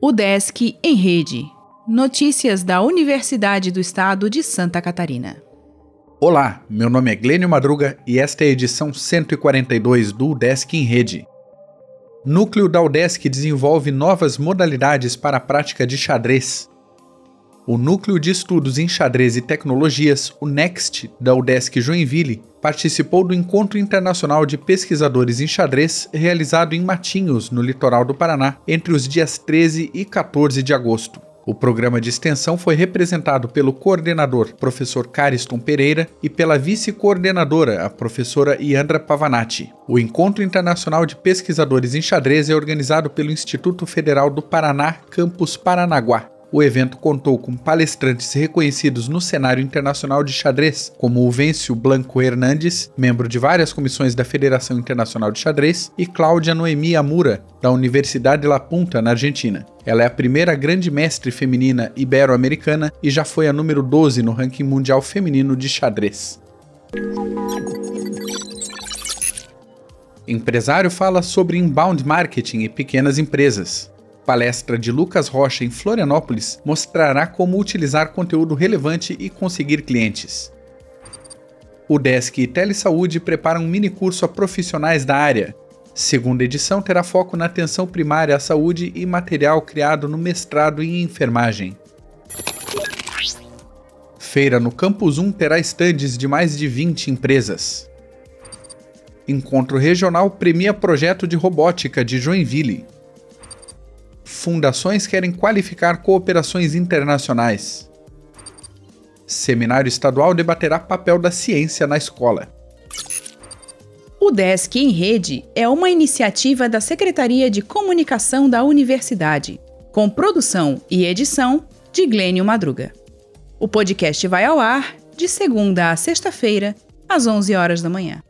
O Desk em Rede. Notícias da Universidade do Estado de Santa Catarina. Olá, meu nome é Glênio Madruga e esta é a edição 142 do Desk em Rede. Núcleo da UDESC desenvolve novas modalidades para a prática de xadrez. O Núcleo de Estudos em Xadrez e Tecnologias, o NEXT, da UDESC Joinville, participou do Encontro Internacional de Pesquisadores em Xadrez realizado em Matinhos, no litoral do Paraná, entre os dias 13 e 14 de agosto. O programa de extensão foi representado pelo coordenador, professor Cariston Pereira, e pela vice-coordenadora, a professora Iandra Pavanati. O Encontro Internacional de Pesquisadores em Xadrez é organizado pelo Instituto Federal do Paraná, Campus Paranaguá, o evento contou com palestrantes reconhecidos no cenário internacional de xadrez, como o Vêncio Blanco Hernandes, membro de várias comissões da Federação Internacional de Xadrez, e Cláudia Noemi Amura, da Universidade La Punta, na Argentina. Ela é a primeira grande mestre feminina ibero-americana e já foi a número 12 no ranking mundial feminino de xadrez. Empresário fala sobre inbound marketing e pequenas empresas. Palestra de Lucas Rocha em Florianópolis mostrará como utilizar conteúdo relevante e conseguir clientes. O Desk e Telesaúde preparam um mini curso a profissionais da área. Segunda edição terá foco na atenção primária à saúde e material criado no mestrado em enfermagem. Feira no Campus 1 terá estandes de mais de 20 empresas. Encontro Regional premia projeto de robótica de Joinville fundações querem qualificar cooperações internacionais. Seminário estadual debaterá papel da ciência na escola. O Desk em Rede é uma iniciativa da Secretaria de Comunicação da Universidade, com produção e edição de Glênio Madruga. O podcast vai ao ar de segunda a sexta-feira, às 11 horas da manhã.